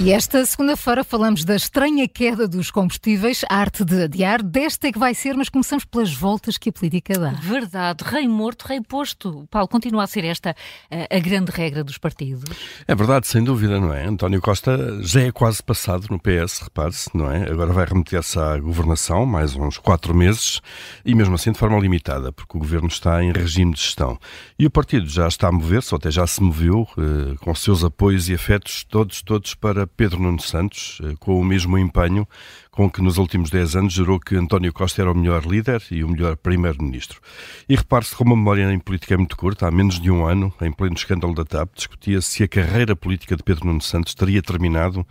E esta segunda-feira falamos da estranha queda dos combustíveis, a arte de adiar. Desta é que vai ser, mas começamos pelas voltas que a política dá. Verdade, rei morto, rei posto. Paulo, continua a ser esta a, a grande regra dos partidos? É verdade, sem dúvida, não é? António Costa já é quase passado no PS, repare-se, não é? Agora vai remeter-se à governação, mais uns quatro meses, e mesmo assim de forma limitada, porque o governo está em regime de gestão. E o partido já está a mover-se, ou até já se moveu, eh, com seus apoios e afetos todos, todos para Pedro Nuno Santos, eh, com o mesmo empenho com que nos últimos 10 anos jurou que António Costa era o melhor líder e o melhor primeiro-ministro. E repare-se como a memória em política é muito curta, há menos de um ano, em pleno escândalo da TAP, discutia-se se a carreira política de Pedro Nuno Santos teria terminado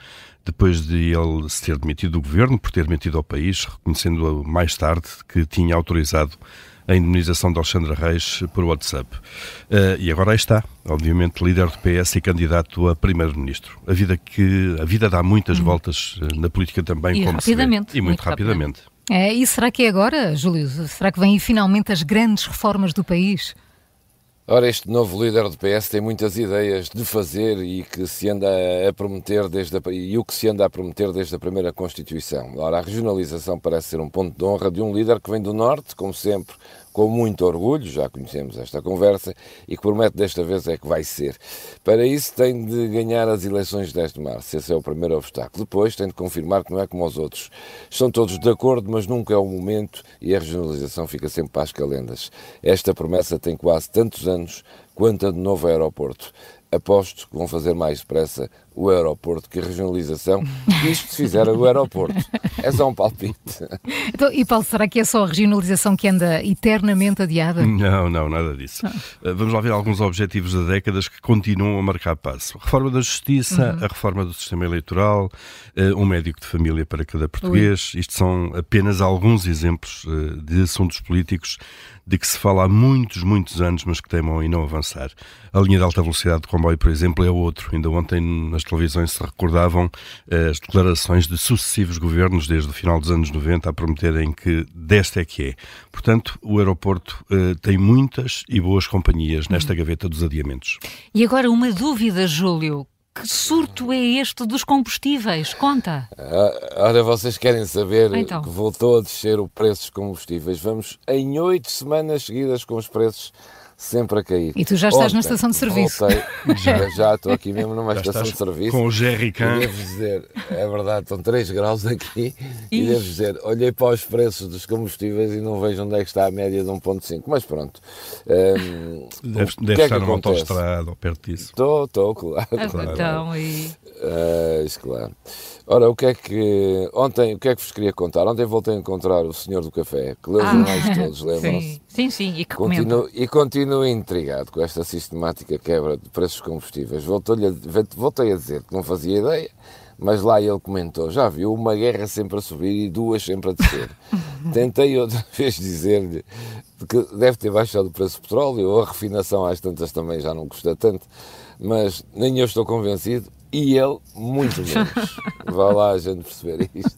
depois de ele se ter demitido do governo, por ter demitido ao país, reconhecendo mais tarde que tinha autorizado a indemnização de Alexandre Reis por WhatsApp. Uh, e agora aí está, obviamente, líder do PS e candidato a primeiro-ministro. A vida que a vida dá muitas hum. voltas eh, na política também, e como rapidamente, vê. E muito, muito rapidamente. rapidamente. É, e será que é agora, Júlio? Será que vêm finalmente as grandes reformas do país? Ora, este novo líder do PS tem muitas ideias de fazer e que se anda a prometer desde a, e o que se anda a prometer desde a primeira Constituição. Ora, a regionalização parece ser um ponto de honra de um líder que vem do Norte, como sempre, com muito orgulho, já conhecemos esta conversa, e que promete desta vez é que vai ser. Para isso tem de ganhar as eleições de 10 de março, esse é o primeiro obstáculo. Depois tem de confirmar que não é como os outros. Estão todos de acordo, mas nunca é o momento e a regionalização fica sempre para as calendas. Esta promessa tem quase tantos anos quanto a de novo aeroporto aposto que vão fazer mais depressa o aeroporto que a regionalização, isto se fizer o aeroporto. É só um palpite. Então, e Paulo, será que é só a regionalização que anda eternamente adiada? Não, não, nada disso. Ah. Eh, vamos lá ver alguns objetivos de décadas que continuam a marcar passo. A reforma da justiça, uhum. a reforma do sistema eleitoral, eh, um médico de família para cada português. Ui. Isto são apenas alguns exemplos eh, de assuntos políticos de que se fala há muitos, muitos anos, mas que temam em não avançar. A linha de alta velocidade de comboio, por exemplo, é outro. Ainda ontem nas televisões se recordavam eh, as declarações de sucessivos governos desde o final dos anos 90 a prometerem que desta é que é. Portanto, o aeroporto uh, tem muitas e boas companhias nesta gaveta dos adiamentos. E agora uma dúvida, Júlio. Que surto é este dos combustíveis? Conta. Ah, ora, vocês querem saber então. que voltou a descer o preço dos combustíveis. Vamos em oito semanas seguidas com os preços sempre a cair. E tu já estás Ontem, na estação de serviço. Voltei, já, já estou aqui mesmo numa já estação de serviço. Com o Jerrycan. E devo dizer, é verdade, estão 3 graus aqui. E devo dizer, olhei para os preços dos combustíveis e não vejo onde é que está a média de 1,5. Mas pronto. Um, deve, deve é estar numa autoestrada ou perto disso. Estou, estou, claro. Ah, claro. Então, e... Uh, claro. Ora, o que é que. Ontem, o que é que vos queria contar? Ontem voltei a encontrar o senhor do café, que leu os ah, jornais todos, lembram-se? Sim, sim, e que continuo, E continuo intrigado com esta sistemática quebra de preços combustíveis. Voltei a, voltei a dizer que não fazia ideia, mas lá ele comentou: já viu, uma guerra sempre a subir e duas sempre a descer. Tentei outra vez dizer-lhe que deve ter baixado o preço do petróleo, ou a refinação às tantas também já não custa tanto, mas nem eu estou convencido e ele muito menos. Vá lá a gente perceber isto.